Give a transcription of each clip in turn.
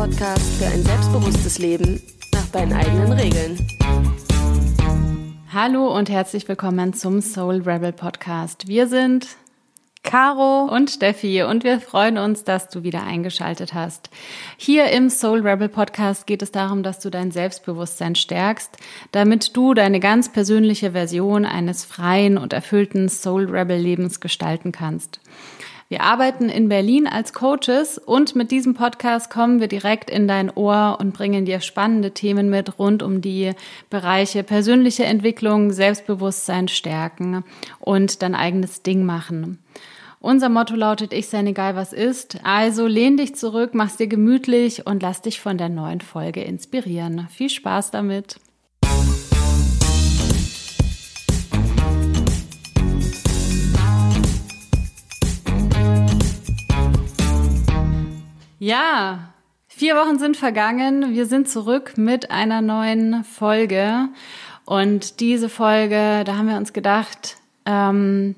Podcast für ein selbstbewusstes Leben nach deinen eigenen Regeln. Hallo und herzlich willkommen zum Soul Rebel Podcast. Wir sind Caro und Steffi und wir freuen uns, dass du wieder eingeschaltet hast. Hier im Soul Rebel Podcast geht es darum, dass du dein Selbstbewusstsein stärkst, damit du deine ganz persönliche Version eines freien und erfüllten Soul Rebel Lebens gestalten kannst. Wir arbeiten in Berlin als Coaches und mit diesem Podcast kommen wir direkt in dein Ohr und bringen dir spannende Themen mit rund um die Bereiche persönliche Entwicklung, Selbstbewusstsein stärken und dein eigenes Ding machen. Unser Motto lautet, ich sein egal was ist. Also lehn dich zurück, mach's dir gemütlich und lass dich von der neuen Folge inspirieren. Viel Spaß damit. Ja, vier Wochen sind vergangen. Wir sind zurück mit einer neuen Folge. Und diese Folge, da haben wir uns gedacht, ähm,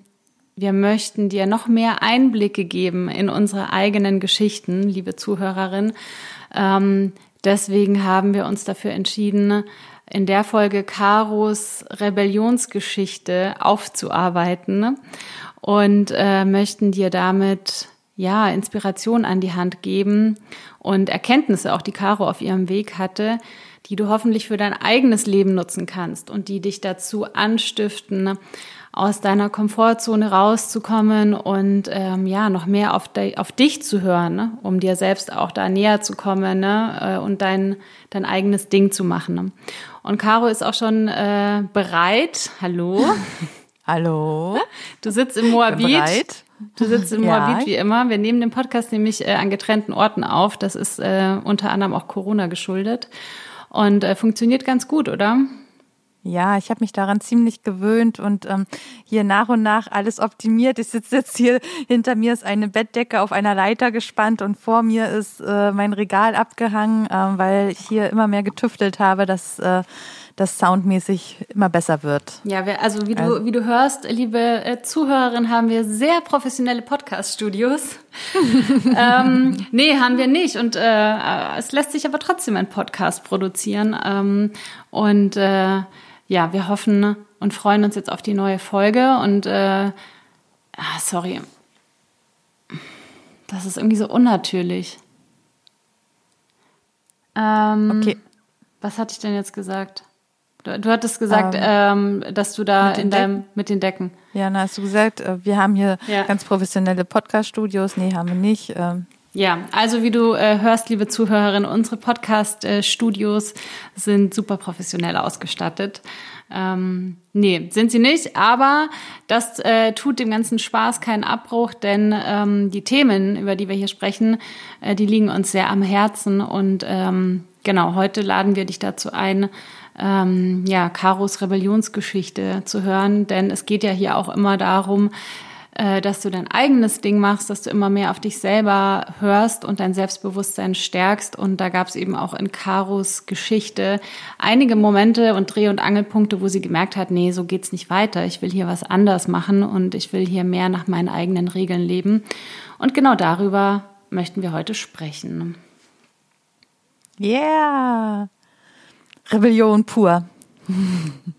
wir möchten dir noch mehr Einblicke geben in unsere eigenen Geschichten, liebe Zuhörerin. Ähm, deswegen haben wir uns dafür entschieden, in der Folge Karos Rebellionsgeschichte aufzuarbeiten und äh, möchten dir damit ja, Inspiration an die Hand geben und Erkenntnisse, auch die Caro auf ihrem Weg hatte, die du hoffentlich für dein eigenes Leben nutzen kannst und die dich dazu anstiften, aus deiner Komfortzone rauszukommen und ähm, ja, noch mehr auf, de auf dich zu hören, ne? um dir selbst auch da näher zu kommen ne? Äh, und dein, dein eigenes Ding zu machen. Ne? Und Caro ist auch schon äh, bereit. Hallo. Hallo. Du sitzt im Moabit. Du sitzt in Moabit ja. wie immer. Wir nehmen den Podcast nämlich äh, an getrennten Orten auf. Das ist äh, unter anderem auch Corona geschuldet und äh, funktioniert ganz gut, oder? Ja, ich habe mich daran ziemlich gewöhnt und ähm, hier nach und nach alles optimiert. Ich sitze jetzt hier, hinter mir ist eine Bettdecke auf einer Leiter gespannt und vor mir ist äh, mein Regal abgehangen, äh, weil ich hier immer mehr getüftelt habe, dass äh, das soundmäßig immer besser wird. Ja, wir, also wie du, also. wie du hörst, liebe äh, Zuhörerin, haben wir sehr professionelle Podcast-Studios. ähm, nee, haben wir nicht. Und äh, es lässt sich aber trotzdem ein Podcast produzieren. Ähm, und äh, ja, wir hoffen und freuen uns jetzt auf die neue Folge. Und äh, ah, sorry. Das ist irgendwie so unnatürlich. Ähm, okay. Was hatte ich denn jetzt gesagt? Du, du hattest gesagt, ähm, ähm, dass du da in deinem mit den Decken. Ja, dann hast du gesagt, äh, wir haben hier ja. ganz professionelle Podcast-Studios. Nee, haben wir nicht. Ähm. Ja, also wie du äh, hörst, liebe Zuhörerin, unsere Podcast-Studios sind super professionell ausgestattet. Ähm, nee, sind sie nicht, aber das äh, tut dem ganzen Spaß keinen Abbruch, denn ähm, die Themen, über die wir hier sprechen, äh, die liegen uns sehr am Herzen und ähm, genau, heute laden wir dich dazu ein, ähm, ja, Karos Rebellionsgeschichte zu hören, denn es geht ja hier auch immer darum, äh, dass du dein eigenes Ding machst, dass du immer mehr auf dich selber hörst und dein Selbstbewusstsein stärkst. Und da gab es eben auch in Karos Geschichte einige Momente und Dreh- und Angelpunkte, wo sie gemerkt hat, nee, so geht's nicht weiter. Ich will hier was anders machen und ich will hier mehr nach meinen eigenen Regeln leben. Und genau darüber möchten wir heute sprechen. Yeah! Rebellion pur.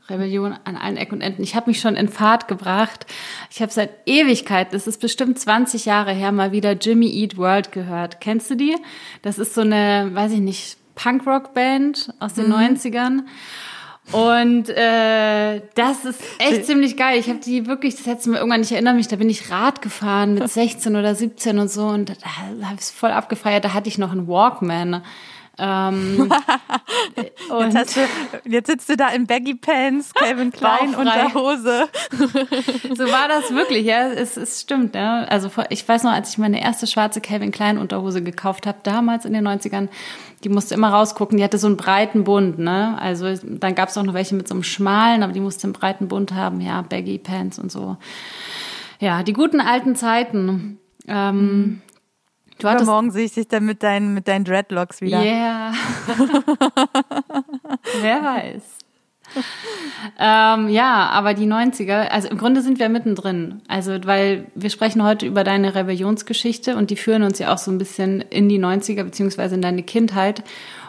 Rebellion an allen Ecken und Enden. Ich habe mich schon in Fahrt gebracht. Ich habe seit Ewigkeit, das ist bestimmt 20 Jahre her, mal wieder Jimmy Eat World gehört. Kennst du die? Das ist so eine, weiß ich nicht, Punkrock-Band aus den mhm. 90ern. Und äh, das ist echt ziemlich geil. Ich habe die wirklich, das hättest du mir irgendwann nicht erinnert mich, da bin ich Rad gefahren mit 16 oder 17 und so und da, da habe ich es voll abgefeiert. Da hatte ich noch einen Walkman. Ähm, und jetzt, du, jetzt, sitzt du da in Baggy Pants, Calvin Klein Unterhose. so war das wirklich, ja. Es, es stimmt, ja. Also ich weiß noch, als ich meine erste schwarze Calvin Klein Unterhose gekauft habe, damals in den 90ern, die musste immer rausgucken, die hatte so einen breiten Bund, ne? Also dann gab es auch noch welche mit so einem schmalen, aber die musste einen breiten Bund haben, ja, Baggy Pants und so. Ja, die guten alten Zeiten. Ähm, mhm. Du hattest morgen sehe ich dich dann mit deinen, mit deinen Dreadlocks wieder. Yeah. Wer weiß. ähm, ja, aber die 90er, also im Grunde sind wir mittendrin. Also, weil wir sprechen heute über deine Rebellionsgeschichte und die führen uns ja auch so ein bisschen in die 90er beziehungsweise in deine Kindheit.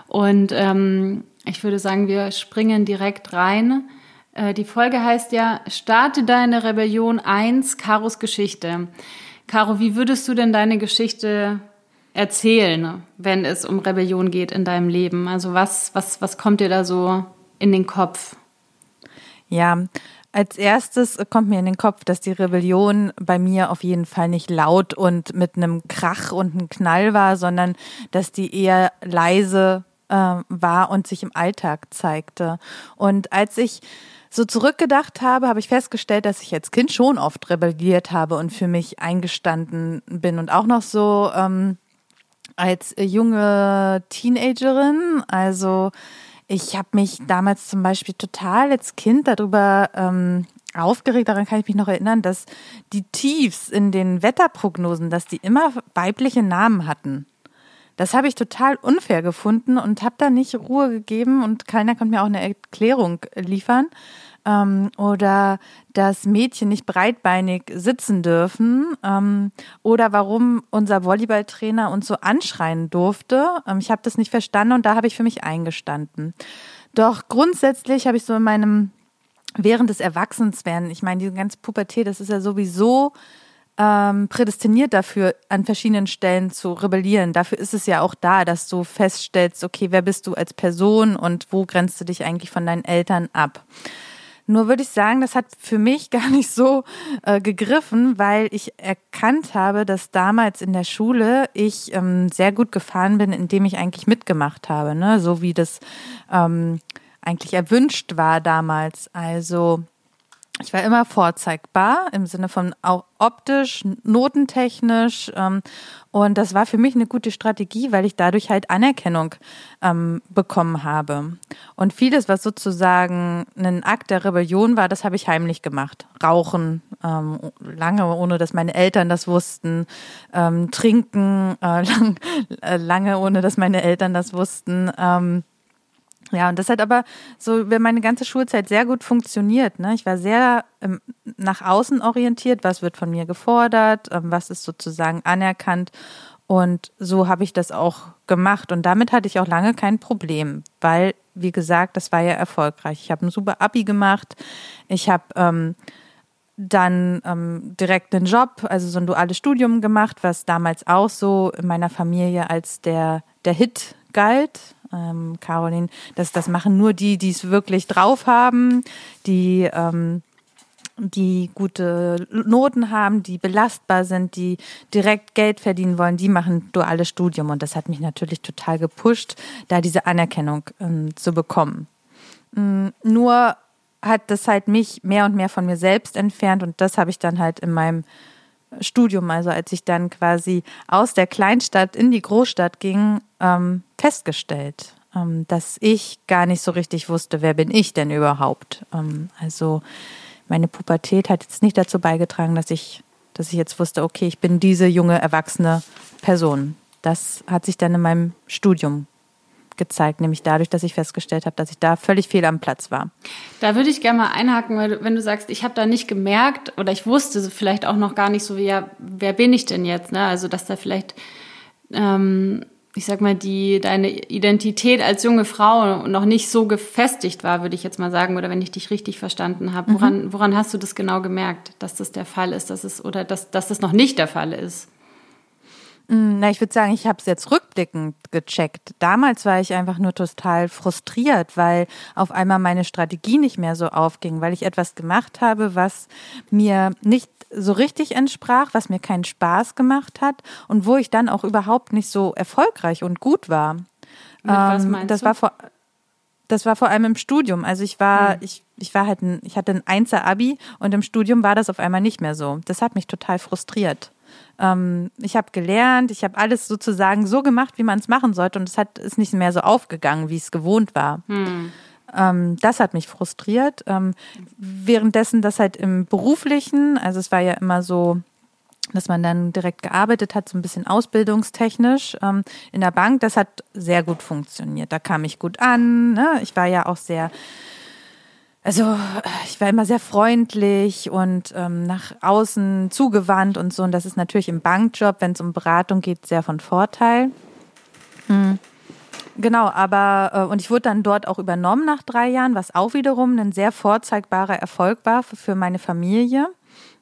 Und ähm, ich würde sagen, wir springen direkt rein. Äh, die Folge heißt ja, starte deine Rebellion 1, Karos Geschichte. Caro, wie würdest du denn deine Geschichte erzählen, wenn es um Rebellion geht in deinem Leben? Also was, was, was kommt dir da so in den Kopf? Ja, als erstes kommt mir in den Kopf, dass die Rebellion bei mir auf jeden Fall nicht laut und mit einem Krach und einem Knall war, sondern dass die eher leise äh, war und sich im Alltag zeigte. Und als ich so zurückgedacht habe, habe ich festgestellt, dass ich als Kind schon oft rebelliert habe und für mich eingestanden bin und auch noch so ähm, als junge Teenagerin. Also ich habe mich damals zum Beispiel total als Kind darüber ähm, aufgeregt, daran kann ich mich noch erinnern, dass die Tiefs in den Wetterprognosen, dass die immer weibliche Namen hatten. Das habe ich total unfair gefunden und habe da nicht Ruhe gegeben und keiner konnte mir auch eine Erklärung liefern ähm, oder dass Mädchen nicht breitbeinig sitzen dürfen ähm, oder warum unser Volleyballtrainer uns so anschreien durfte. Ähm, ich habe das nicht verstanden und da habe ich für mich eingestanden. Doch grundsätzlich habe ich so in meinem während des Erwachsenswerden, ich meine, diese ganze Pubertät, das ist ja sowieso ähm, prädestiniert dafür, an verschiedenen Stellen zu rebellieren. Dafür ist es ja auch da, dass du feststellst, okay, wer bist du als Person und wo grenzt du dich eigentlich von deinen Eltern ab? Nur würde ich sagen, das hat für mich gar nicht so äh, gegriffen, weil ich erkannt habe, dass damals in der Schule ich ähm, sehr gut gefahren bin, indem ich eigentlich mitgemacht habe, ne? so wie das ähm, eigentlich erwünscht war damals. Also ich war immer vorzeigbar im Sinne von auch optisch, notentechnisch. Ähm, und das war für mich eine gute Strategie, weil ich dadurch halt Anerkennung ähm, bekommen habe. Und vieles, was sozusagen ein Akt der Rebellion war, das habe ich heimlich gemacht. Rauchen, ähm, lange ohne dass meine Eltern das wussten. Ähm, trinken, äh, lang, äh, lange ohne dass meine Eltern das wussten. Ähm, ja, und das hat aber so über meine ganze Schulzeit sehr gut funktioniert. Ne? Ich war sehr ähm, nach außen orientiert, was wird von mir gefordert, ähm, was ist sozusagen anerkannt. Und so habe ich das auch gemacht. Und damit hatte ich auch lange kein Problem, weil, wie gesagt, das war ja erfolgreich. Ich habe ein super Abi gemacht. Ich habe ähm, dann ähm, direkt einen Job, also so ein duales Studium gemacht, was damals auch so in meiner Familie als der, der Hit galt ähm, Caroline, dass das machen nur die, die es wirklich drauf haben, die ähm, die gute Noten haben, die belastbar sind, die direkt Geld verdienen wollen, die machen duales Studium. Und das hat mich natürlich total gepusht, da diese Anerkennung ähm, zu bekommen. Ähm, nur hat das halt mich mehr und mehr von mir selbst entfernt und das habe ich dann halt in meinem Studium, also als ich dann quasi aus der Kleinstadt in die Großstadt ging, ähm, festgestellt, ähm, dass ich gar nicht so richtig wusste, wer bin ich denn überhaupt. Ähm, also meine Pubertät hat jetzt nicht dazu beigetragen, dass ich, dass ich jetzt wusste, okay, ich bin diese junge, erwachsene Person. Das hat sich dann in meinem Studium gezeigt, nämlich dadurch, dass ich festgestellt habe, dass ich da völlig fehl am Platz war. Da würde ich gerne mal einhaken, weil wenn du sagst, ich habe da nicht gemerkt oder ich wusste vielleicht auch noch gar nicht so, wie ja, wer bin ich denn jetzt? Ne? Also dass da vielleicht, ähm, ich sag mal, die deine Identität als junge Frau noch nicht so gefestigt war, würde ich jetzt mal sagen, oder wenn ich dich richtig verstanden habe. Woran, mhm. woran hast du das genau gemerkt, dass das der Fall ist, dass es oder dass, dass das noch nicht der Fall ist? Mm, na, ich würde sagen, ich habe es jetzt rückblickend gecheckt. Damals war ich einfach nur total frustriert, weil auf einmal meine Strategie nicht mehr so aufging, weil ich etwas gemacht habe, was mir nicht so richtig entsprach, was mir keinen Spaß gemacht hat und wo ich dann auch überhaupt nicht so erfolgreich und gut war. Mit was ähm, meinst das du? war vor das war vor allem im Studium. Also ich war, mhm. ich, ich war halt ein, ich hatte ein Einser-Abi und im Studium war das auf einmal nicht mehr so. Das hat mich total frustriert. Ähm, ich habe gelernt, ich habe alles sozusagen so gemacht, wie man es machen sollte und es hat ist nicht mehr so aufgegangen, wie es gewohnt war. Hm. Ähm, das hat mich frustriert. Ähm, währenddessen das halt im beruflichen, also es war ja immer so, dass man dann direkt gearbeitet hat, so ein bisschen ausbildungstechnisch ähm, in der Bank. Das hat sehr gut funktioniert. Da kam ich gut an. Ne? Ich war ja auch sehr also ich war immer sehr freundlich und ähm, nach außen zugewandt und so. Und das ist natürlich im Bankjob, wenn es um Beratung geht, sehr von Vorteil. Mhm. Genau, aber äh, und ich wurde dann dort auch übernommen nach drei Jahren, was auch wiederum ein sehr vorzeigbarer Erfolg war für, für meine Familie.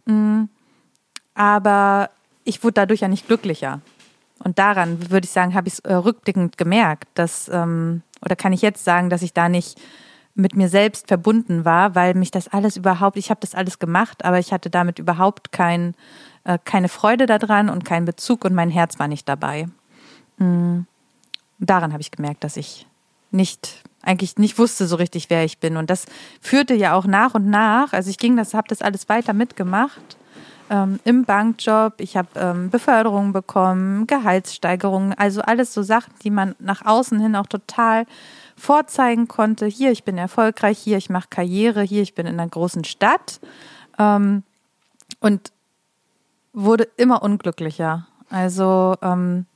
Mhm. Aber ich wurde dadurch ja nicht glücklicher. Und daran würde ich sagen, habe ich es äh, rückblickend gemerkt, dass ähm, oder kann ich jetzt sagen, dass ich da nicht mit mir selbst verbunden war, weil mich das alles überhaupt, ich habe das alles gemacht, aber ich hatte damit überhaupt kein, äh, keine Freude daran und keinen Bezug und mein Herz war nicht dabei. Mhm. Daran habe ich gemerkt, dass ich nicht eigentlich nicht wusste so richtig, wer ich bin. Und das führte ja auch nach und nach. Also ich ging das, habe das alles weiter mitgemacht ähm, im Bankjob. Ich habe ähm, Beförderungen bekommen, Gehaltssteigerungen, also alles so Sachen, die man nach außen hin auch total vorzeigen konnte. Hier, ich bin erfolgreich, hier, ich mache Karriere, hier, ich bin in einer großen Stadt. Ähm, und wurde immer unglücklicher. Also ähm,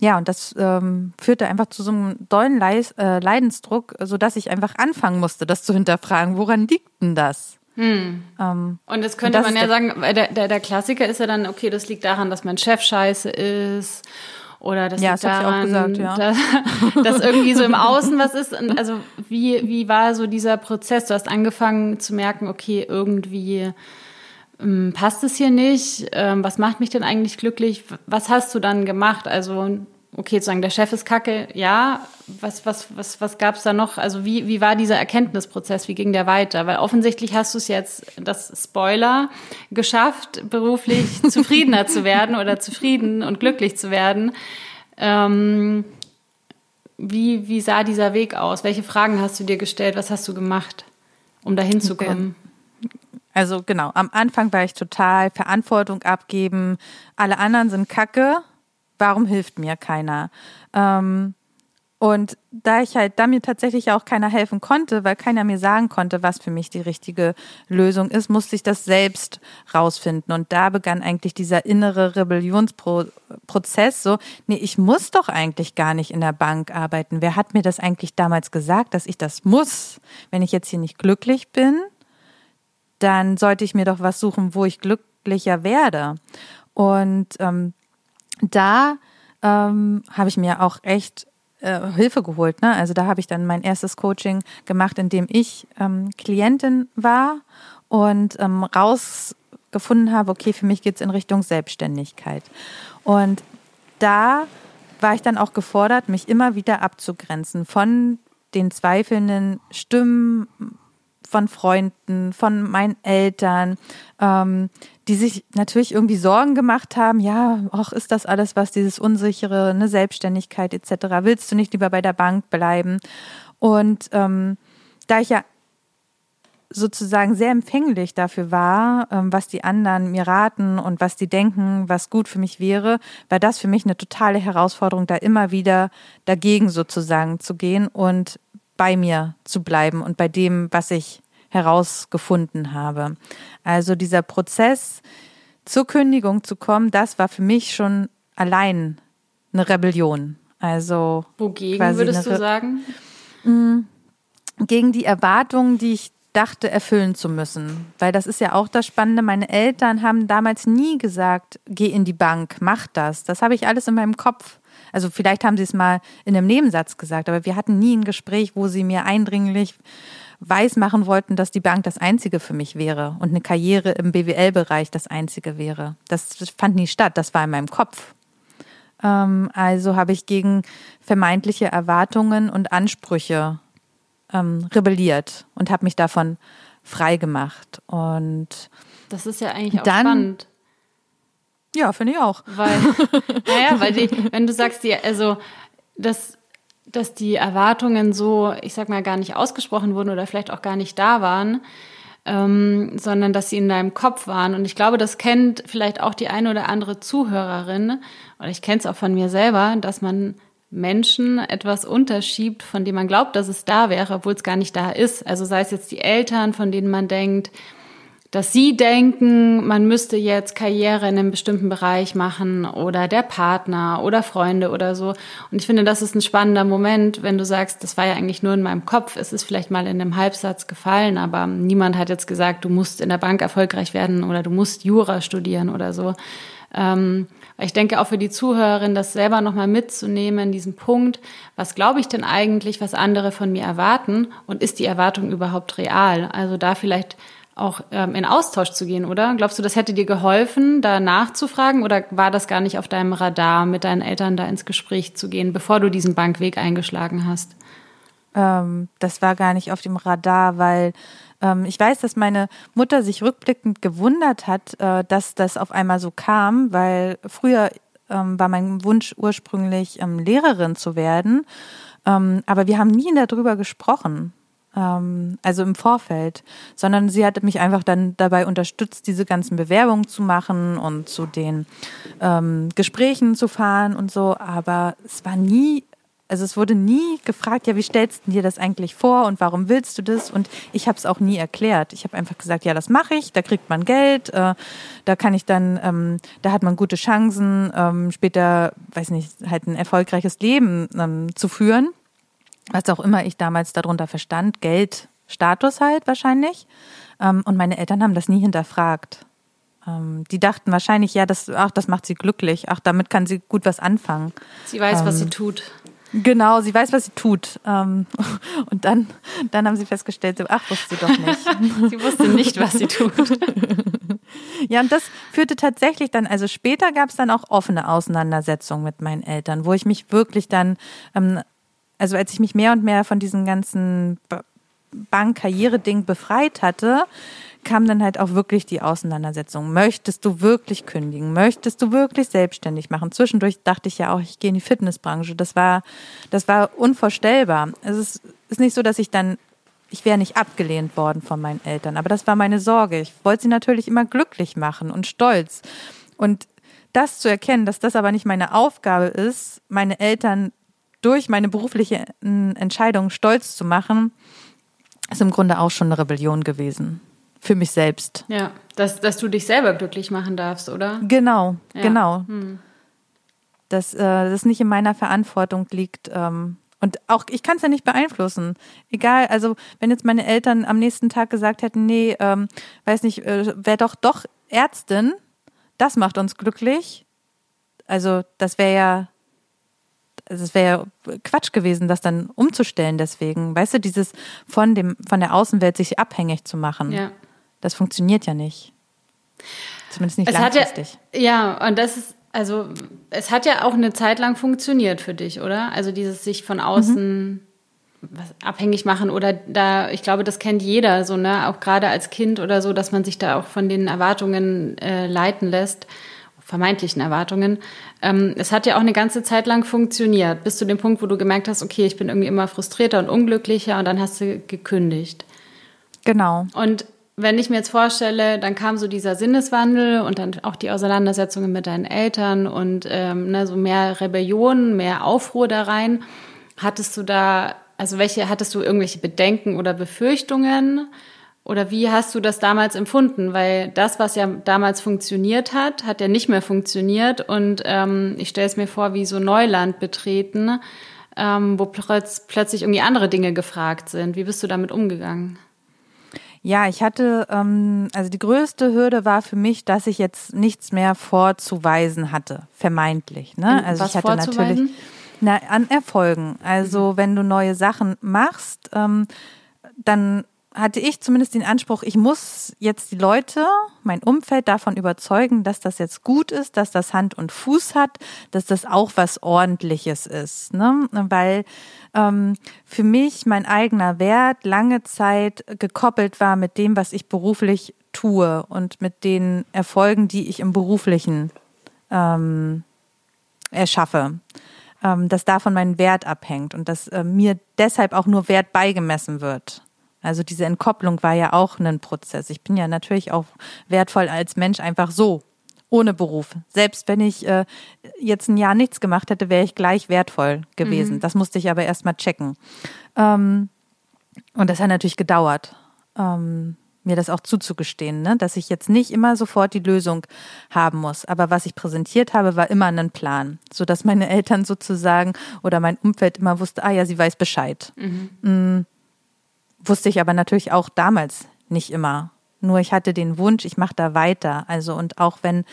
ja, und das ähm, führte einfach zu so einem dollen Leis, äh, Leidensdruck, sodass ich einfach anfangen musste, das zu hinterfragen. Woran liegt denn das? Hm. Ähm, und das könnte und das man ja sagen, der, der, der Klassiker ist ja dann, okay, das liegt daran, dass mein Chef scheiße ist oder das ja, das daran, gesagt, ja. dass, dass, irgendwie so im Außen was ist. Und also wie, wie war so dieser Prozess? Du hast angefangen zu merken, okay, irgendwie ähm, passt es hier nicht. Ähm, was macht mich denn eigentlich glücklich? Was hast du dann gemacht? Also okay, zu sagen, der Chef ist kacke, ja. Was, was, was, was gab es da noch? Also wie, wie war dieser Erkenntnisprozess? Wie ging der weiter? Weil offensichtlich hast du es jetzt, das Spoiler, geschafft, beruflich zufriedener zu werden oder zufrieden und glücklich zu werden. Ähm, wie, wie sah dieser Weg aus? Welche Fragen hast du dir gestellt? Was hast du gemacht, um dahin zu kommen? Also genau, am Anfang war ich total Verantwortung abgeben. Alle anderen sind kacke warum hilft mir keiner? Ähm, und da ich halt, da mir tatsächlich auch keiner helfen konnte, weil keiner mir sagen konnte, was für mich die richtige Lösung ist, musste ich das selbst rausfinden. Und da begann eigentlich dieser innere Rebellionsprozess. So, nee, ich muss doch eigentlich gar nicht in der Bank arbeiten. Wer hat mir das eigentlich damals gesagt, dass ich das muss? Wenn ich jetzt hier nicht glücklich bin, dann sollte ich mir doch was suchen, wo ich glücklicher werde. Und ähm, da ähm, habe ich mir auch echt äh, Hilfe geholt. Ne? Also da habe ich dann mein erstes Coaching gemacht, in dem ich ähm, Klientin war und ähm, rausgefunden habe, okay, für mich geht es in Richtung Selbstständigkeit. Und da war ich dann auch gefordert, mich immer wieder abzugrenzen von den zweifelnden Stimmen von Freunden, von meinen Eltern, ähm, die sich natürlich irgendwie Sorgen gemacht haben, ja, ach, ist das alles was, dieses unsichere, eine Selbstständigkeit etc., willst du nicht lieber bei der Bank bleiben? Und ähm, da ich ja sozusagen sehr empfänglich dafür war, ähm, was die anderen mir raten und was die denken, was gut für mich wäre, war das für mich eine totale Herausforderung, da immer wieder dagegen sozusagen zu gehen und bei mir zu bleiben und bei dem, was ich herausgefunden habe. Also dieser Prozess zur Kündigung zu kommen, das war für mich schon allein eine Rebellion. Also wogegen würdest du sagen? Mm, gegen die Erwartungen, die ich dachte erfüllen zu müssen, weil das ist ja auch das Spannende. Meine Eltern haben damals nie gesagt, geh in die Bank, mach das. Das habe ich alles in meinem Kopf. Also vielleicht haben sie es mal in einem Nebensatz gesagt, aber wir hatten nie ein Gespräch, wo sie mir eindringlich weismachen wollten, dass die Bank das Einzige für mich wäre und eine Karriere im BWL-Bereich das Einzige wäre. Das fand nie statt, das war in meinem Kopf. Ähm, also habe ich gegen vermeintliche Erwartungen und Ansprüche ähm, rebelliert und habe mich davon frei gemacht. Und das ist ja eigentlich auch dann, spannend. Ja, finde ich auch. Weil, naja, weil die, wenn du sagst, die, also das dass die Erwartungen so, ich sag mal, gar nicht ausgesprochen wurden oder vielleicht auch gar nicht da waren, ähm, sondern dass sie in deinem Kopf waren. Und ich glaube, das kennt vielleicht auch die eine oder andere Zuhörerin, oder ich kenne es auch von mir selber, dass man Menschen etwas unterschiebt, von dem man glaubt, dass es da wäre, obwohl es gar nicht da ist. Also sei es jetzt die Eltern, von denen man denkt, dass sie denken, man müsste jetzt Karriere in einem bestimmten Bereich machen oder der Partner oder Freunde oder so. Und ich finde, das ist ein spannender Moment, wenn du sagst, das war ja eigentlich nur in meinem Kopf. Es ist vielleicht mal in einem Halbsatz gefallen, aber niemand hat jetzt gesagt, du musst in der Bank erfolgreich werden oder du musst Jura studieren oder so. Ähm, ich denke auch für die Zuhörerin, das selber nochmal mitzunehmen, diesen Punkt, was glaube ich denn eigentlich, was andere von mir erwarten und ist die Erwartung überhaupt real? Also da vielleicht auch ähm, in Austausch zu gehen, oder? Glaubst du, das hätte dir geholfen, da nachzufragen oder war das gar nicht auf deinem Radar, mit deinen Eltern da ins Gespräch zu gehen, bevor du diesen Bankweg eingeschlagen hast? Ähm, das war gar nicht auf dem Radar, weil ähm, ich weiß, dass meine Mutter sich rückblickend gewundert hat, äh, dass das auf einmal so kam, weil früher ähm, war mein Wunsch ursprünglich ähm, Lehrerin zu werden, ähm, aber wir haben nie darüber gesprochen ähm, also im Vorfeld, sondern sie hat mich einfach dann dabei unterstützt, diese ganzen Bewerbungen zu machen und zu den ähm, Gesprächen zu fahren und so. Aber es war nie, also es wurde nie gefragt, ja, wie stellst du dir das eigentlich vor und warum willst du das? Und ich habe es auch nie erklärt. Ich habe einfach gesagt, ja, das mache ich, da kriegt man Geld, äh, da kann ich dann, ähm, da hat man gute Chancen, ähm, später, weiß nicht, halt ein erfolgreiches Leben ähm, zu führen was auch immer ich damals darunter verstand, Geld, Status halt wahrscheinlich. Ähm, und meine Eltern haben das nie hinterfragt. Ähm, die dachten wahrscheinlich, ja, das, ach, das macht sie glücklich. Ach, damit kann sie gut was anfangen. Sie weiß, was sie ähm, tut. Genau, sie weiß, was sie tut. Und dann, dann haben sie festgestellt, ach, wusste sie doch nicht. sie wusste nicht, was sie tut. Ja, und das führte tatsächlich dann, also später gab es dann auch offene Auseinandersetzungen mit meinen Eltern, wo ich mich wirklich dann ähm, also als ich mich mehr und mehr von diesem ganzen Bank-Karriere-Ding befreit hatte, kam dann halt auch wirklich die Auseinandersetzung. Möchtest du wirklich kündigen? Möchtest du wirklich selbstständig machen? Zwischendurch dachte ich ja auch, ich gehe in die Fitnessbranche. Das war, das war unvorstellbar. Es ist, ist nicht so, dass ich dann, ich wäre nicht abgelehnt worden von meinen Eltern, aber das war meine Sorge. Ich wollte sie natürlich immer glücklich machen und stolz. Und das zu erkennen, dass das aber nicht meine Aufgabe ist, meine Eltern durch meine berufliche Entscheidung stolz zu machen, ist im Grunde auch schon eine Rebellion gewesen. Für mich selbst. Ja, dass, dass du dich selber glücklich machen darfst, oder? Genau, ja. genau. Hm. Dass äh, das nicht in meiner Verantwortung liegt. Ähm, und auch, ich kann es ja nicht beeinflussen. Egal, also wenn jetzt meine Eltern am nächsten Tag gesagt hätten, nee, ähm, weiß nicht, äh, wäre doch doch Ärztin, das macht uns glücklich. Also das wäre ja es wäre Quatsch gewesen, das dann umzustellen deswegen. Weißt du, dieses von dem, von der Außenwelt sich abhängig zu machen. Ja. Das funktioniert ja nicht. Zumindest nicht es langfristig. Ja, ja, und das ist, also es hat ja auch eine Zeit lang funktioniert für dich, oder? Also dieses sich von außen mhm. abhängig machen oder da, ich glaube, das kennt jeder so, ne? Auch gerade als Kind oder so, dass man sich da auch von den Erwartungen äh, leiten lässt vermeintlichen Erwartungen. Ähm, es hat ja auch eine ganze Zeit lang funktioniert, bis zu dem Punkt, wo du gemerkt hast, okay, ich bin irgendwie immer frustrierter und unglücklicher und dann hast du gekündigt. Genau. Und wenn ich mir jetzt vorstelle, dann kam so dieser Sinneswandel und dann auch die Auseinandersetzungen mit deinen Eltern und ähm, ne, so mehr Rebellion, mehr Aufruhr da rein. Hattest du da, also welche, hattest du irgendwelche Bedenken oder Befürchtungen? Oder wie hast du das damals empfunden? Weil das, was ja damals funktioniert hat, hat ja nicht mehr funktioniert. Und ähm, ich stelle es mir vor, wie so Neuland betreten, ähm, wo plötz plötzlich irgendwie andere Dinge gefragt sind. Wie bist du damit umgegangen? Ja, ich hatte, ähm, also die größte Hürde war für mich, dass ich jetzt nichts mehr vorzuweisen hatte, vermeintlich. Ne? Also was ich hatte natürlich na, an Erfolgen. Also mhm. wenn du neue Sachen machst, ähm, dann hatte ich zumindest den Anspruch, ich muss jetzt die Leute, mein Umfeld davon überzeugen, dass das jetzt gut ist, dass das Hand und Fuß hat, dass das auch was Ordentliches ist. Ne? Weil ähm, für mich mein eigener Wert lange Zeit gekoppelt war mit dem, was ich beruflich tue und mit den Erfolgen, die ich im beruflichen ähm, erschaffe ähm, dass davon mein Wert abhängt und dass äh, mir deshalb auch nur Wert beigemessen wird. Also diese Entkopplung war ja auch ein Prozess. Ich bin ja natürlich auch wertvoll als Mensch einfach so, ohne Beruf. Selbst wenn ich äh, jetzt ein Jahr nichts gemacht hätte, wäre ich gleich wertvoll gewesen. Mhm. Das musste ich aber erst mal checken. Ähm, und das hat natürlich gedauert. Ähm, mir das auch zuzugestehen, ne? dass ich jetzt nicht immer sofort die Lösung haben muss. Aber was ich präsentiert habe, war immer ein Plan, so dass meine Eltern sozusagen oder mein Umfeld immer wusste, ah ja, sie weiß Bescheid. Mhm. Wusste ich aber natürlich auch damals nicht immer. Nur ich hatte den Wunsch, ich mache da weiter. Also und auch wenn,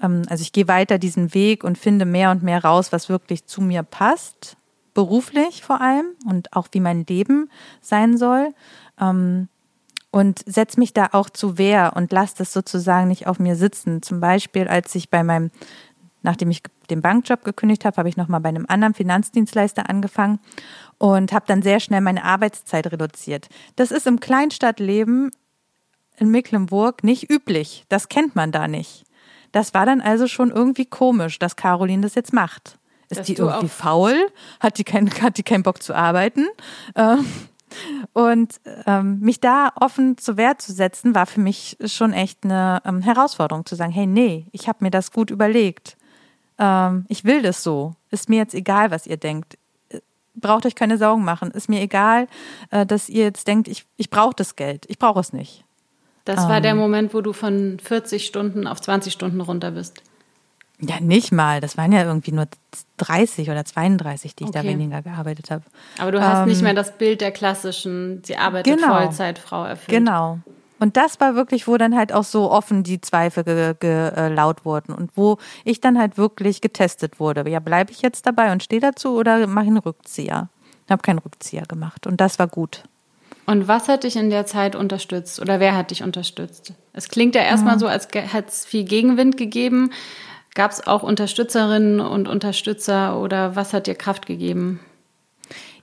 ähm, also ich gehe weiter diesen Weg und finde mehr und mehr raus, was wirklich zu mir passt, beruflich vor allem und auch wie mein Leben sein soll. Ähm, und setze mich da auch zu Wehr und lasse das sozusagen nicht auf mir sitzen. Zum Beispiel, als ich bei meinem, nachdem ich den Bankjob gekündigt habe, habe ich nochmal bei einem anderen Finanzdienstleister angefangen und habe dann sehr schnell meine Arbeitszeit reduziert. Das ist im Kleinstadtleben in Mecklenburg nicht üblich. Das kennt man da nicht. Das war dann also schon irgendwie komisch, dass Caroline das jetzt macht. Ist dass die irgendwie faul? Hat die, kein, hat die keinen Bock zu arbeiten? Ähm, und ähm, mich da offen zur Wehr zu setzen, war für mich schon echt eine ähm, Herausforderung, zu sagen, hey, nee, ich habe mir das gut überlegt. Ähm, ich will das so. Ist mir jetzt egal, was ihr denkt. Braucht euch keine Sorgen machen. Ist mir egal, äh, dass ihr jetzt denkt, ich, ich brauche das Geld. Ich brauche es nicht. Das war der ähm. Moment, wo du von 40 Stunden auf 20 Stunden runter bist. Ja, nicht mal. Das waren ja irgendwie nur 30 oder 32, die ich okay. da weniger gearbeitet habe. Aber du hast ähm, nicht mehr das Bild der klassischen, sie arbeitet genau, Vollzeitfrau erfüllt. Genau. Und das war wirklich, wo dann halt auch so offen die Zweifel ge, ge, äh, laut wurden und wo ich dann halt wirklich getestet wurde. Ja, bleibe ich jetzt dabei und stehe dazu oder mache ich einen Rückzieher? Ich habe keinen Rückzieher gemacht und das war gut. Und was hat dich in der Zeit unterstützt oder wer hat dich unterstützt? Es klingt ja erstmal mhm. so, als hätte es viel Gegenwind gegeben. Gab es auch Unterstützerinnen und Unterstützer oder was hat dir Kraft gegeben?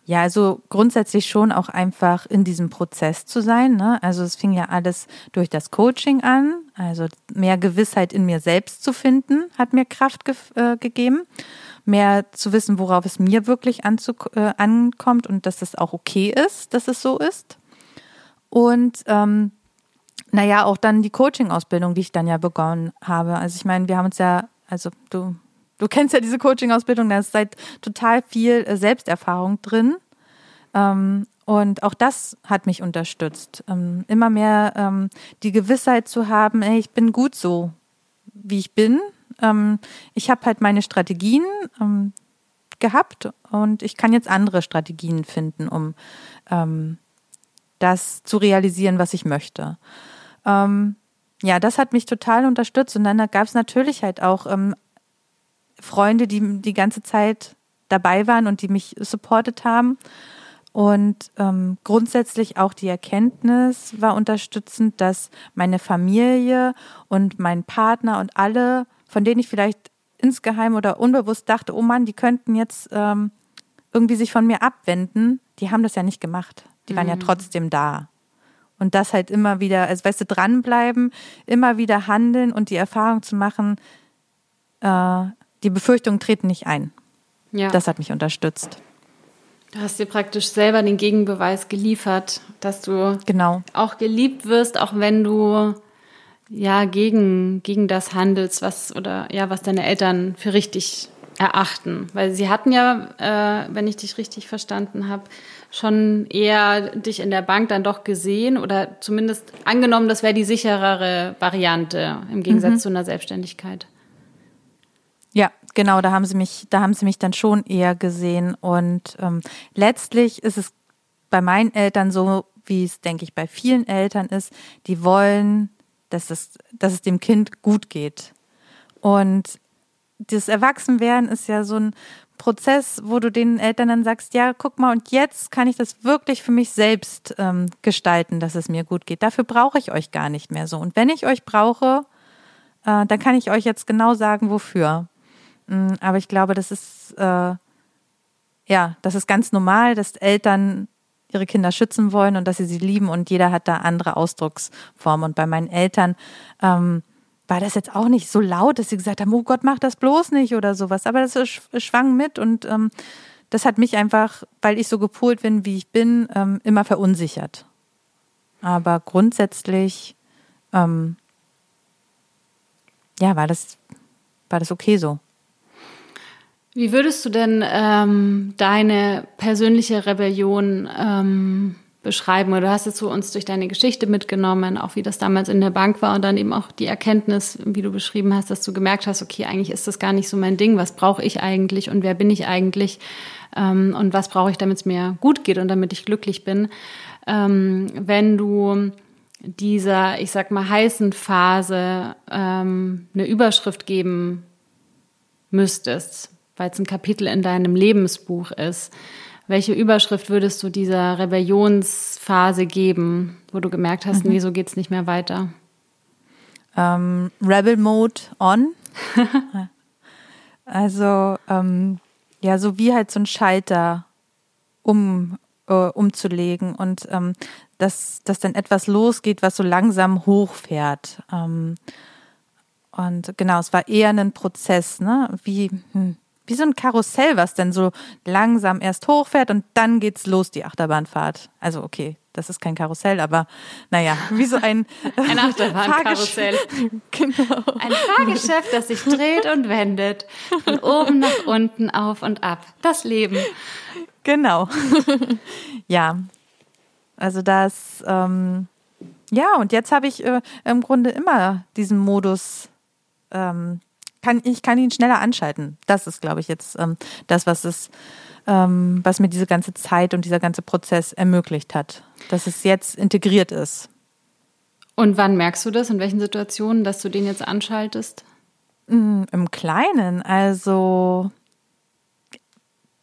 Ja, also grundsätzlich schon auch einfach in diesem Prozess zu sein. Ne? Also es fing ja alles durch das Coaching an. Also mehr Gewissheit in mir selbst zu finden, hat mir Kraft ge äh, gegeben. Mehr zu wissen, worauf es mir wirklich äh, ankommt und dass es auch okay ist, dass es so ist. Und ähm, naja, auch dann die Coaching-Ausbildung, die ich dann ja begonnen habe. Also ich meine, wir haben uns ja also du, du kennst ja diese Coaching-Ausbildung, da ist seit total viel äh, Selbsterfahrung drin. Ähm, und auch das hat mich unterstützt. Ähm, immer mehr ähm, die Gewissheit zu haben, ey, ich bin gut so, wie ich bin. Ich habe halt meine Strategien gehabt und ich kann jetzt andere Strategien finden, um das zu realisieren, was ich möchte. Ja, das hat mich total unterstützt. Und dann gab es natürlich halt auch Freunde, die die ganze Zeit dabei waren und die mich supportet haben. Und ähm, grundsätzlich auch die Erkenntnis war unterstützend, dass meine Familie und mein Partner und alle, von denen ich vielleicht insgeheim oder unbewusst dachte, oh Mann, die könnten jetzt ähm, irgendwie sich von mir abwenden, die haben das ja nicht gemacht. Die waren mhm. ja trotzdem da. Und das halt immer wieder, also weißt du, dranbleiben, immer wieder handeln und die Erfahrung zu machen, äh, die Befürchtungen treten nicht ein. Ja. Das hat mich unterstützt. Du hast dir praktisch selber den Gegenbeweis geliefert, dass du genau. auch geliebt wirst, auch wenn du ja gegen, gegen das handelst, was oder ja, was deine Eltern für richtig erachten. Weil sie hatten ja, äh, wenn ich dich richtig verstanden habe, schon eher dich in der Bank dann doch gesehen oder zumindest angenommen, das wäre die sicherere Variante im Gegensatz mhm. zu einer Selbstständigkeit. Genau, da haben sie mich, da haben sie mich dann schon eher gesehen. Und ähm, letztlich ist es bei meinen Eltern so, wie es, denke ich, bei vielen Eltern ist, die wollen, dass es, dass es dem Kind gut geht. Und das Erwachsenwerden ist ja so ein Prozess, wo du den Eltern dann sagst, ja, guck mal, und jetzt kann ich das wirklich für mich selbst ähm, gestalten, dass es mir gut geht. Dafür brauche ich euch gar nicht mehr so. Und wenn ich euch brauche, äh, dann kann ich euch jetzt genau sagen, wofür. Mhm, aber ich glaube, das ist äh, ja, das ist ganz normal, dass Eltern ihre Kinder schützen wollen und dass sie sie lieben und jeder hat da andere Ausdrucksformen. Und bei meinen Eltern ähm, war das jetzt auch nicht so laut, dass sie gesagt haben, oh Gott, mach das bloß nicht oder sowas. Aber das schwang mit und ähm, das hat mich einfach, weil ich so gepolt bin, wie ich bin, ähm, immer verunsichert. Aber grundsätzlich, ähm, ja, war das, war das okay so. Wie würdest du denn ähm, deine persönliche Rebellion ähm, beschreiben? Oder du hast jetzt so uns durch deine Geschichte mitgenommen, auch wie das damals in der Bank war und dann eben auch die Erkenntnis, wie du beschrieben hast, dass du gemerkt hast, okay, eigentlich ist das gar nicht so mein Ding. Was brauche ich eigentlich und wer bin ich eigentlich? Ähm, und was brauche ich, damit es mir gut geht und damit ich glücklich bin? Ähm, wenn du dieser, ich sag mal, heißen Phase ähm, eine Überschrift geben müsstest, weil es ein Kapitel in deinem Lebensbuch ist, welche Überschrift würdest du dieser Rebellionsphase geben, wo du gemerkt hast, mhm. nee, so geht's nicht mehr weiter? Ähm, Rebel Mode on. also ähm, ja, so wie halt so ein Schalter um äh, umzulegen und ähm, dass, dass dann etwas losgeht, was so langsam hochfährt. Ähm, und genau, es war eher ein Prozess, ne? Wie, hm, wie so ein Karussell, was dann so langsam erst hochfährt und dann geht's los, die Achterbahnfahrt. Also okay, das ist kein Karussell, aber naja, wie so ein, ein Achterbahnkarussell. genau. Ein Fahrgeschäft, das sich dreht und wendet. Von oben nach unten, auf und ab. Das Leben. Genau. ja. Also das, ähm, ja, und jetzt habe ich äh, im Grunde immer diesen Modus ähm, kann, ich kann ihn schneller anschalten. Das ist, glaube ich, jetzt ähm, das, was es, ähm, was mir diese ganze Zeit und dieser ganze Prozess ermöglicht hat, dass es jetzt integriert ist. Und wann merkst du das? In welchen Situationen, dass du den jetzt anschaltest? Mm, Im Kleinen, also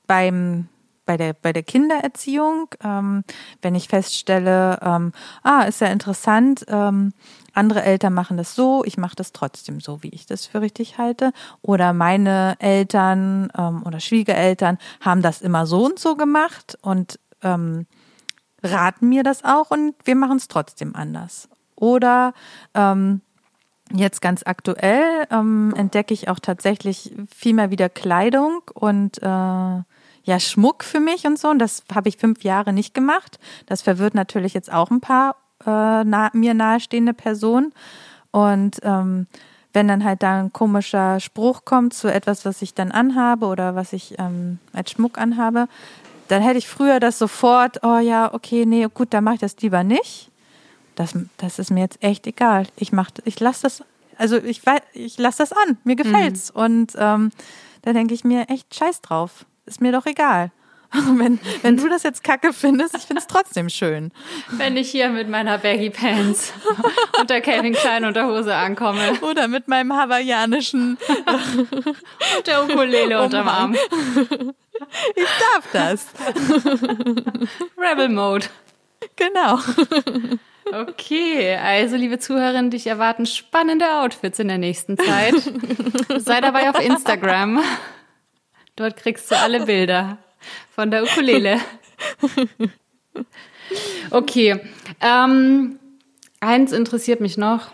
beim bei der, bei der Kindererziehung, ähm, wenn ich feststelle, ähm, ah, ist ja interessant, ähm, andere Eltern machen das so, ich mache das trotzdem so, wie ich das für richtig halte. Oder meine Eltern ähm, oder Schwiegereltern haben das immer so und so gemacht und ähm, raten mir das auch und wir machen es trotzdem anders. Oder ähm, Jetzt ganz aktuell ähm, entdecke ich auch tatsächlich viel mehr wieder Kleidung und äh, ja Schmuck für mich und so. Und das habe ich fünf Jahre nicht gemacht. Das verwirrt natürlich jetzt auch ein paar äh, nah, mir nahestehende Person. Und ähm, wenn dann halt da ein komischer Spruch kommt zu etwas, was ich dann anhabe oder was ich ähm, als Schmuck anhabe, dann hätte ich früher das sofort, oh ja, okay, nee, gut, dann mache ich das lieber nicht. Das, das ist mir jetzt echt egal. Ich mach, ich lasse das, also ich, ich lasse das an, mir gefällt's. Mhm. Und ähm, da denke ich mir echt scheiß drauf. Ist mir doch egal. Wenn, wenn du das jetzt kacke findest, ich finde es trotzdem schön. Wenn ich hier mit meiner Baggy Pants und der Calvin Klein Unterhose ankomme. Oder mit meinem hawaiianischen und der Ukulele unterm Arm. Ich darf das. Rebel Mode. Genau. Okay, also liebe Zuhörerinnen, dich erwarten spannende Outfits in der nächsten Zeit. Sei dabei auf Instagram. Dort kriegst du alle Bilder von der Ukulele. Okay. Ähm, eins interessiert mich noch.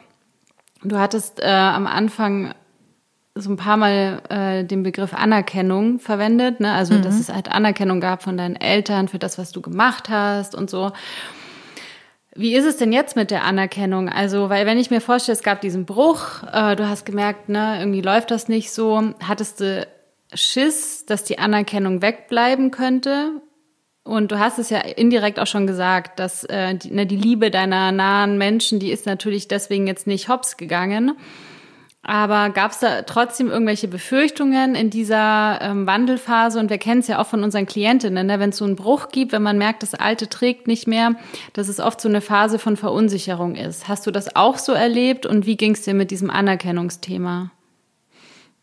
Du hattest äh, am Anfang so ein paar Mal äh, den Begriff Anerkennung verwendet, ne? Also, mhm. dass es halt Anerkennung gab von deinen Eltern für das, was du gemacht hast und so. Wie ist es denn jetzt mit der Anerkennung? Also, weil wenn ich mir vorstelle, es gab diesen Bruch, äh, du hast gemerkt, ne, irgendwie läuft das nicht so, hattest du Schiss, dass die Anerkennung wegbleiben könnte. Und du hast es ja indirekt auch schon gesagt, dass äh, die, ne, die Liebe deiner nahen Menschen, die ist natürlich deswegen jetzt nicht hops gegangen. Aber gab es da trotzdem irgendwelche Befürchtungen in dieser ähm, Wandelphase? Und wir kennen es ja auch von unseren Klientinnen, ne? wenn es so einen Bruch gibt, wenn man merkt, das Alte trägt nicht mehr, dass es oft so eine Phase von Verunsicherung ist. Hast du das auch so erlebt und wie ging es dir mit diesem Anerkennungsthema?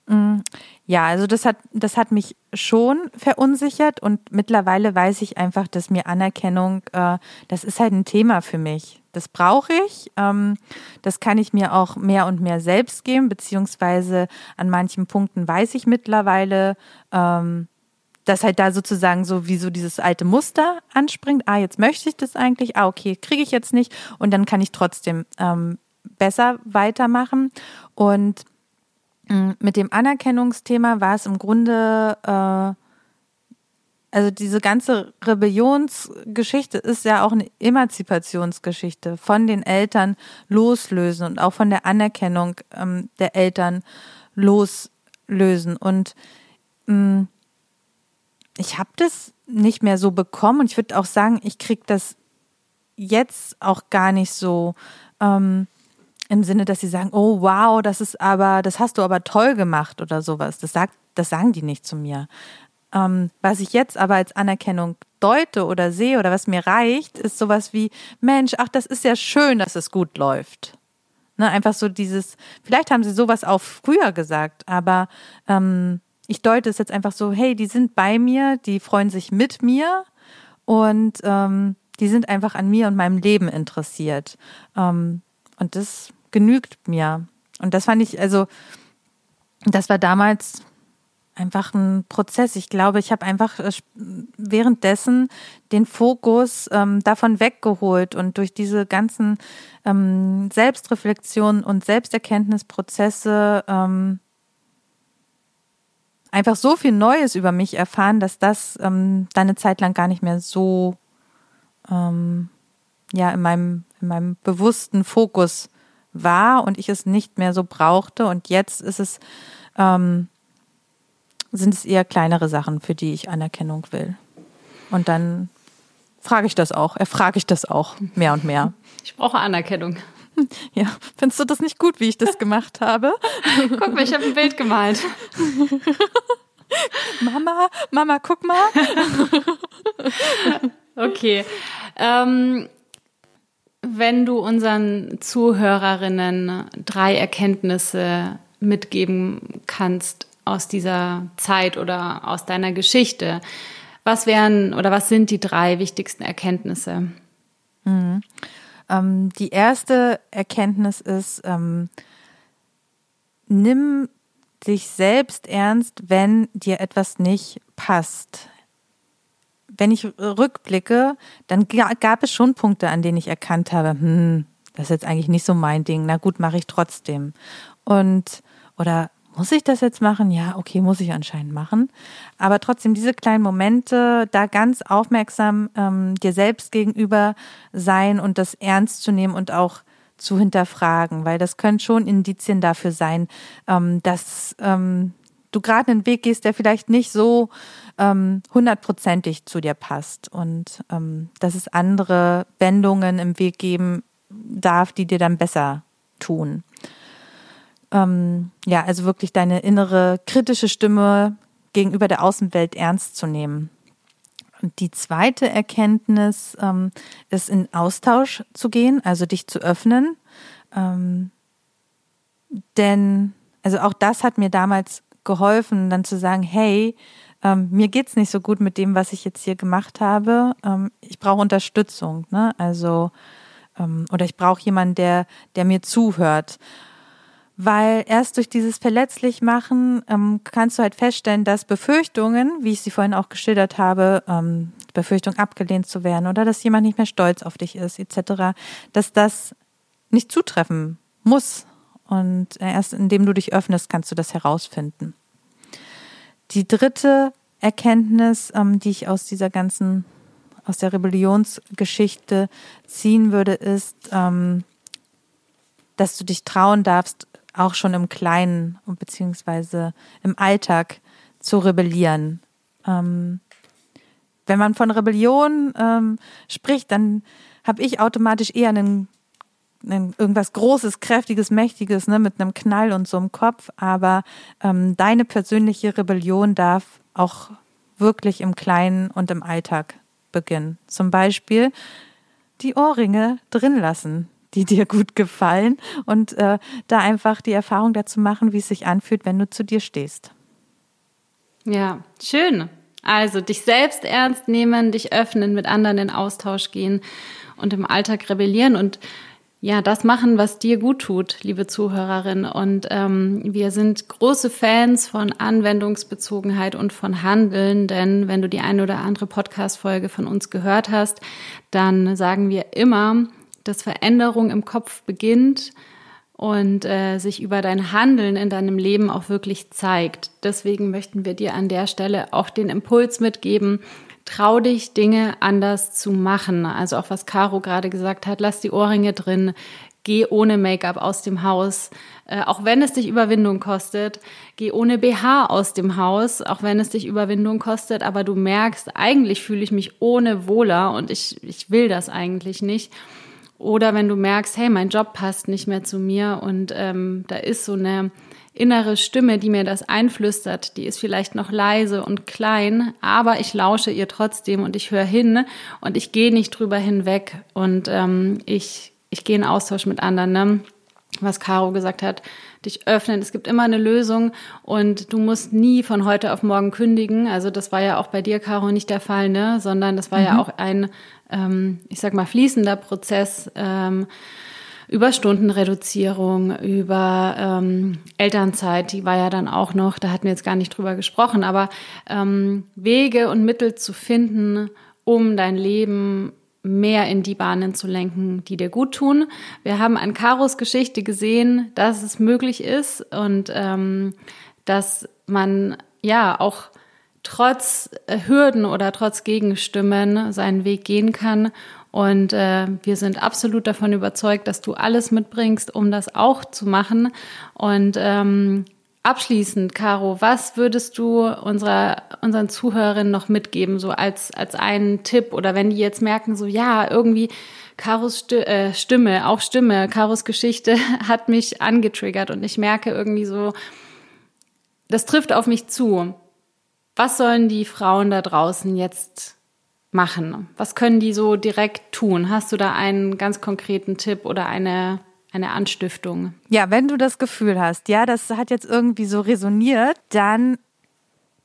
Mm, ja, also das hat, das hat mich schon verunsichert und mittlerweile weiß ich einfach, dass mir Anerkennung, äh, das ist halt ein Thema für mich. Das brauche ich. Ähm, das kann ich mir auch mehr und mehr selbst geben, beziehungsweise an manchen Punkten weiß ich mittlerweile, ähm, dass halt da sozusagen so wie so dieses alte Muster anspringt. Ah, jetzt möchte ich das eigentlich. Ah, okay, kriege ich jetzt nicht. Und dann kann ich trotzdem ähm, besser weitermachen. Und mit dem Anerkennungsthema war es im Grunde, äh, also diese ganze Rebellionsgeschichte ist ja auch eine Emanzipationsgeschichte von den Eltern loslösen und auch von der Anerkennung ähm, der Eltern loslösen. Und mh, mm, ich habe das nicht mehr so bekommen und ich würde auch sagen, ich kriege das jetzt auch gar nicht so ähm, im Sinne, dass sie sagen, oh wow, das ist aber, das hast du aber toll gemacht oder sowas. Das sagt, das sagen die nicht zu mir. Ähm, was ich jetzt aber als Anerkennung deute oder sehe oder was mir reicht, ist sowas wie, Mensch, ach, das ist ja schön, dass es gut läuft. Ne, einfach so dieses, vielleicht haben sie sowas auch früher gesagt, aber ähm, ich deute es jetzt einfach so, hey, die sind bei mir, die freuen sich mit mir und ähm, die sind einfach an mir und meinem Leben interessiert. Ähm, und das genügt mir. Und das fand ich, also, das war damals einfach ein Prozess. Ich glaube, ich habe einfach äh, währenddessen den Fokus ähm, davon weggeholt und durch diese ganzen ähm, Selbstreflexionen und Selbsterkenntnisprozesse ähm, einfach so viel Neues über mich erfahren, dass das ähm, dann eine Zeit lang gar nicht mehr so ähm, ja in meinem in meinem bewussten Fokus war und ich es nicht mehr so brauchte und jetzt ist es ähm, sind es eher kleinere Sachen, für die ich Anerkennung will. Und dann frage ich das auch, erfrage ich das auch mehr und mehr. Ich brauche Anerkennung. Ja, findest du das nicht gut, wie ich das gemacht habe? guck mal, ich habe ein Bild gemalt. Mama, Mama, guck mal. okay. Ähm, wenn du unseren Zuhörerinnen drei Erkenntnisse mitgeben kannst aus dieser Zeit oder aus deiner Geschichte. Was wären oder was sind die drei wichtigsten Erkenntnisse? Mhm. Ähm, die erste Erkenntnis ist, ähm, nimm dich selbst ernst, wenn dir etwas nicht passt. Wenn ich rückblicke, dann gab es schon Punkte, an denen ich erkannt habe, hm, das ist jetzt eigentlich nicht so mein Ding. Na gut, mache ich trotzdem. Und oder muss ich das jetzt machen? Ja, okay, muss ich anscheinend machen. Aber trotzdem diese kleinen Momente, da ganz aufmerksam ähm, dir selbst gegenüber sein und das ernst zu nehmen und auch zu hinterfragen, weil das können schon Indizien dafür sein, ähm, dass ähm, du gerade einen Weg gehst, der vielleicht nicht so ähm, hundertprozentig zu dir passt und ähm, dass es andere Wendungen im Weg geben darf, die dir dann besser tun ähm, ja, also wirklich deine innere kritische Stimme gegenüber der Außenwelt ernst zu nehmen. Und die zweite Erkenntnis ähm, ist, in Austausch zu gehen, also dich zu öffnen. Ähm, denn, also auch das hat mir damals geholfen, dann zu sagen, hey, ähm, mir geht's nicht so gut mit dem, was ich jetzt hier gemacht habe. Ähm, ich brauche Unterstützung, ne? Also ähm, oder ich brauche jemanden, der, der mir zuhört weil erst durch dieses Verletzlichmachen ähm, kannst du halt feststellen, dass Befürchtungen, wie ich sie vorhin auch geschildert habe, ähm, Befürchtung abgelehnt zu werden oder dass jemand nicht mehr stolz auf dich ist, etc., dass das nicht zutreffen muss. Und erst indem du dich öffnest, kannst du das herausfinden. Die dritte Erkenntnis, ähm, die ich aus dieser ganzen, aus der Rebellionsgeschichte ziehen würde, ist, ähm, dass du dich trauen darfst, auch schon im Kleinen beziehungsweise im Alltag zu rebellieren. Ähm, wenn man von Rebellion ähm, spricht, dann habe ich automatisch eher einen, irgendwas Großes, Kräftiges, Mächtiges, ne, mit einem Knall und so im Kopf. Aber ähm, deine persönliche Rebellion darf auch wirklich im Kleinen und im Alltag beginnen. Zum Beispiel die Ohrringe drin lassen die dir gut gefallen und äh, da einfach die Erfahrung dazu machen, wie es sich anfühlt, wenn du zu dir stehst. Ja, schön. Also dich selbst ernst nehmen, dich öffnen, mit anderen in Austausch gehen und im Alltag rebellieren und ja, das machen, was dir gut tut, liebe Zuhörerin. Und ähm, wir sind große Fans von Anwendungsbezogenheit und von Handeln, denn wenn du die eine oder andere Podcast-Folge von uns gehört hast, dann sagen wir immer, dass Veränderung im Kopf beginnt und äh, sich über dein Handeln in deinem Leben auch wirklich zeigt. Deswegen möchten wir dir an der Stelle auch den Impuls mitgeben, trau dich, Dinge anders zu machen. Also auch was Caro gerade gesagt hat, lass die Ohrringe drin, geh ohne Make-up aus dem Haus, äh, auch wenn es dich Überwindung kostet. Geh ohne BH aus dem Haus, auch wenn es dich Überwindung kostet. Aber du merkst, eigentlich fühle ich mich ohne wohler und ich, ich will das eigentlich nicht. Oder wenn du merkst, hey, mein Job passt nicht mehr zu mir und ähm, da ist so eine innere Stimme, die mir das einflüstert, die ist vielleicht noch leise und klein, aber ich lausche ihr trotzdem und ich höre hin und ich gehe nicht drüber hinweg und ähm, ich, ich gehe in Austausch mit anderen. Ne? Was Caro gesagt hat, dich öffnen. Es gibt immer eine Lösung und du musst nie von heute auf morgen kündigen. Also das war ja auch bei dir, Caro, nicht der Fall, ne? Sondern das war mhm. ja auch ein, ähm, ich sag mal, fließender Prozess. Ähm, Überstundenreduzierung, über ähm, Elternzeit, die war ja dann auch noch, da hatten wir jetzt gar nicht drüber gesprochen, aber ähm, Wege und Mittel zu finden, um dein Leben mehr in die Bahnen zu lenken, die dir gut tun. Wir haben an Karos Geschichte gesehen, dass es möglich ist und ähm, dass man ja auch trotz Hürden oder trotz Gegenstimmen seinen Weg gehen kann und äh, wir sind absolut davon überzeugt, dass du alles mitbringst, um das auch zu machen. Und ähm, abschließend, Caro, was würdest du unserer, unseren Zuhörerinnen noch mitgeben, so als, als einen Tipp? Oder wenn die jetzt merken, so ja, irgendwie Karos äh, Stimme, auch Stimme, Karos Geschichte hat mich angetriggert und ich merke irgendwie so, das trifft auf mich zu. Was sollen die Frauen da draußen jetzt machen? Was können die so direkt tun? Hast du da einen ganz konkreten Tipp oder eine, eine Anstiftung? Ja, wenn du das Gefühl hast, ja, das hat jetzt irgendwie so resoniert, dann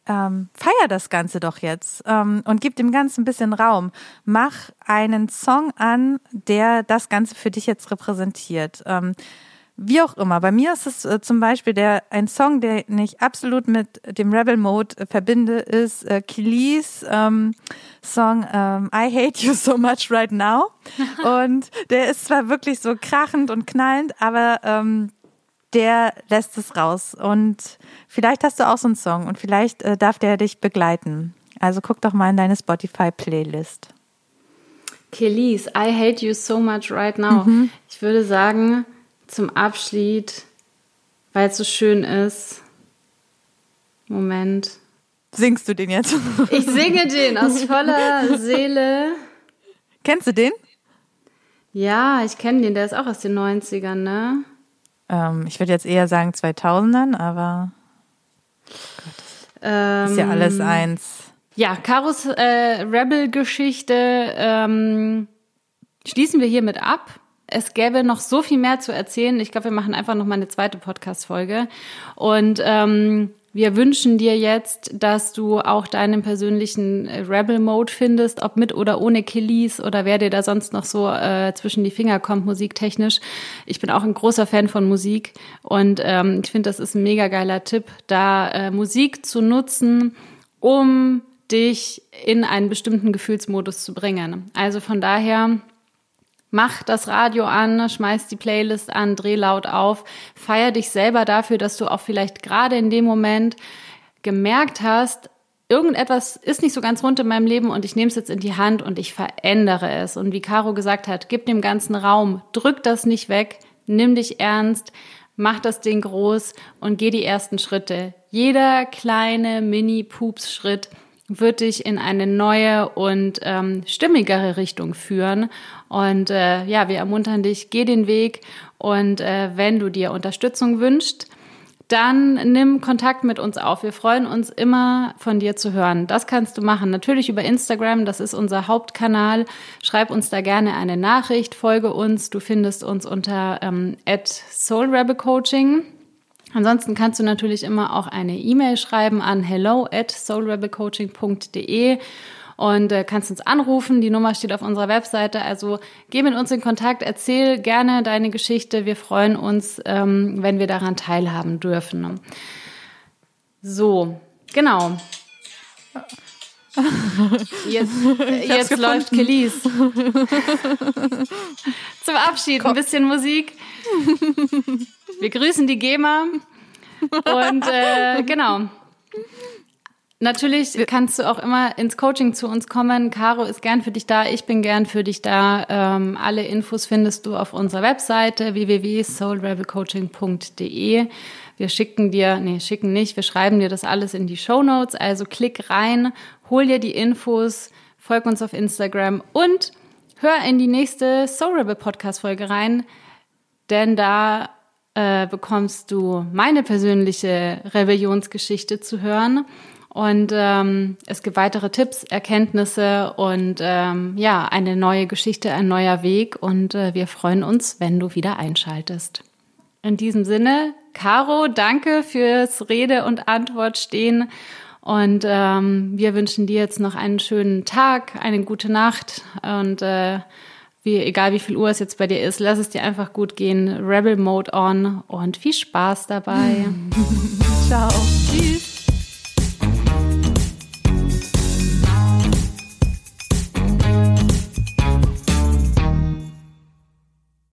ähm, feier das Ganze doch jetzt ähm, und gib dem Ganzen ein bisschen Raum. Mach einen Song an, der das Ganze für dich jetzt repräsentiert. Ähm, wie auch immer. Bei mir ist es äh, zum Beispiel der, ein Song, den ich absolut mit dem Rebel Mode äh, verbinde, ist äh, Kelis ähm, Song ähm, I Hate You So Much Right Now. und der ist zwar wirklich so krachend und knallend, aber ähm, der lässt es raus. Und vielleicht hast du auch so einen Song und vielleicht äh, darf der dich begleiten. Also guck doch mal in deine Spotify-Playlist. Kelis, I Hate You So Much Right Now. Mhm. Ich würde sagen, zum Abschied, weil es so schön ist. Moment. Singst du den jetzt? Ich singe den aus voller Seele. Kennst du den? Ja, ich kenne den. Der ist auch aus den 90ern, ne? Ähm, ich würde jetzt eher sagen 2000ern, aber ähm, ist ja alles ähm, eins. Ja, Karos äh, Rebel-Geschichte ähm, schließen wir hiermit ab es gäbe noch so viel mehr zu erzählen. Ich glaube, wir machen einfach noch mal eine zweite Podcast-Folge. Und ähm, wir wünschen dir jetzt, dass du auch deinen persönlichen Rebel-Mode findest, ob mit oder ohne Killies oder wer dir da sonst noch so äh, zwischen die Finger kommt, musiktechnisch. Ich bin auch ein großer Fan von Musik und ähm, ich finde, das ist ein mega geiler Tipp, da äh, Musik zu nutzen, um dich in einen bestimmten Gefühlsmodus zu bringen. Also von daher Mach das Radio an, schmeiß die Playlist an, dreh laut auf, feier dich selber dafür, dass du auch vielleicht gerade in dem Moment gemerkt hast, irgendetwas ist nicht so ganz rund in meinem Leben und ich nehme es jetzt in die Hand und ich verändere es. Und wie Caro gesagt hat, gib dem ganzen Raum, drück das nicht weg, nimm dich ernst, mach das Ding groß und geh die ersten Schritte. Jeder kleine Mini-Pups-Schritt wird dich in eine neue und ähm, stimmigere Richtung führen. Und äh, ja, wir ermuntern dich, geh den Weg und äh, wenn du dir Unterstützung wünschst, dann nimm Kontakt mit uns auf. Wir freuen uns immer von dir zu hören. Das kannst du machen. Natürlich über Instagram, das ist unser Hauptkanal. Schreib uns da gerne eine Nachricht, folge uns. Du findest uns unter ähm, @soulrebelcoaching. Ansonsten kannst du natürlich immer auch eine E-Mail schreiben an hello at soulrebelcoaching.de und äh, kannst uns anrufen. Die Nummer steht auf unserer Webseite. Also geh mit uns in Kontakt, erzähl gerne deine Geschichte. Wir freuen uns, ähm, wenn wir daran teilhaben dürfen. So, genau. Jetzt, jetzt läuft Kelis. Zum Abschied ein bisschen Musik. Wir grüßen die GEMA. Und äh, genau. Natürlich kannst du auch immer ins Coaching zu uns kommen. Caro ist gern für dich da, ich bin gern für dich da. Ähm, alle Infos findest du auf unserer Webseite www.soulrebelcoaching.de. Wir schicken dir, nee, schicken nicht, wir schreiben dir das alles in die Show Notes. Also klick rein, hol dir die Infos, folg uns auf Instagram und hör in die nächste Soul Rebel Podcast Folge rein, denn da äh, bekommst du meine persönliche Rebellionsgeschichte zu hören. Und ähm, es gibt weitere Tipps, Erkenntnisse und ähm, ja, eine neue Geschichte, ein neuer Weg. Und äh, wir freuen uns, wenn du wieder einschaltest. In diesem Sinne, Caro, danke fürs Rede und Antwort stehen. Und ähm, wir wünschen dir jetzt noch einen schönen Tag, eine gute Nacht und äh, wie, egal wie viel Uhr es jetzt bei dir ist, lass es dir einfach gut gehen. Rebel Mode on und viel Spaß dabei. Ciao. Tschüss.